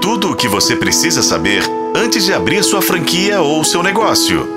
Tudo o que você precisa saber antes de abrir sua franquia ou seu negócio.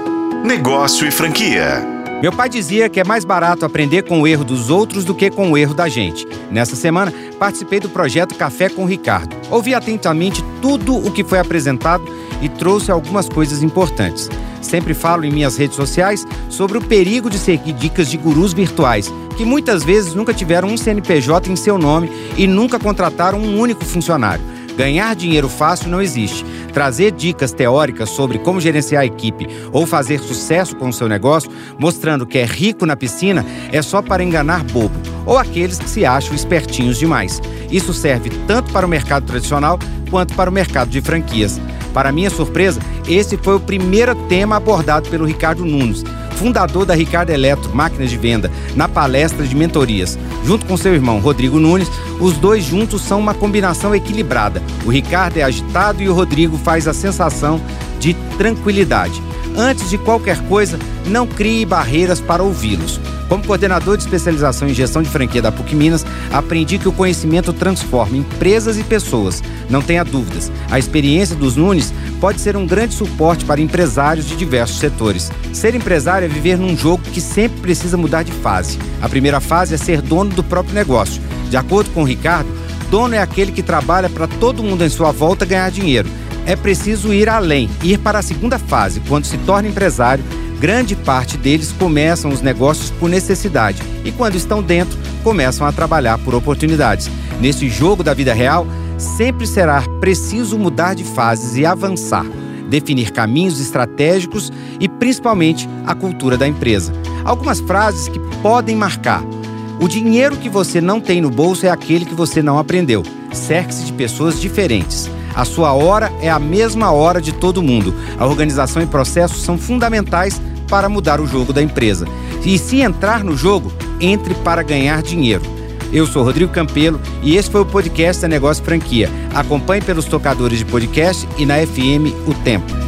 Negócio e franquia. Meu pai dizia que é mais barato aprender com o erro dos outros do que com o erro da gente. Nessa semana, participei do projeto Café com Ricardo. Ouvi atentamente tudo o que foi apresentado e trouxe algumas coisas importantes. Sempre falo em minhas redes sociais sobre o perigo de seguir dicas de gurus virtuais, que muitas vezes nunca tiveram um CNPJ em seu nome e nunca contrataram um único funcionário. Ganhar dinheiro fácil não existe. Trazer dicas teóricas sobre como gerenciar a equipe ou fazer sucesso com o seu negócio, mostrando que é rico na piscina, é só para enganar bobo ou aqueles que se acham espertinhos demais. Isso serve tanto para o mercado tradicional quanto para o mercado de franquias. Para minha surpresa, esse foi o primeiro tema abordado pelo Ricardo Nunes, fundador da Ricardo Eletro Máquinas de Venda, na palestra de mentorias. Junto com seu irmão Rodrigo Nunes, os dois juntos são uma combinação equilibrada. O Ricardo é agitado e o Rodrigo faz a sensação de tranquilidade. Antes de qualquer coisa, não crie barreiras para ouvi-los. Como coordenador de especialização em gestão de franquia da PUC Minas, aprendi que o conhecimento transforma empresas e pessoas. Não tenha dúvidas, a experiência dos Nunes pode ser um grande suporte para empresários de diversos setores. Ser empresário é viver num jogo que sempre precisa mudar de fase. A primeira fase é ser dono do próprio negócio. De acordo com o Ricardo, dono é aquele que trabalha para todo mundo em sua volta ganhar dinheiro. É preciso ir além, ir para a segunda fase, quando se torna empresário grande parte deles começam os negócios por necessidade e, quando estão dentro, começam a trabalhar por oportunidades. Nesse jogo da vida real, sempre será preciso mudar de fases e avançar, definir caminhos estratégicos e, principalmente, a cultura da empresa. Algumas frases que podem marcar. O dinheiro que você não tem no bolso é aquele que você não aprendeu. Cerque-se de pessoas diferentes. A sua hora é a mesma hora de todo mundo. A organização e processos são fundamentais para mudar o jogo da empresa. E se entrar no jogo, entre para ganhar dinheiro. Eu sou Rodrigo Campelo e esse foi o podcast da Negócio Franquia. Acompanhe pelos tocadores de podcast e na FM O Tempo.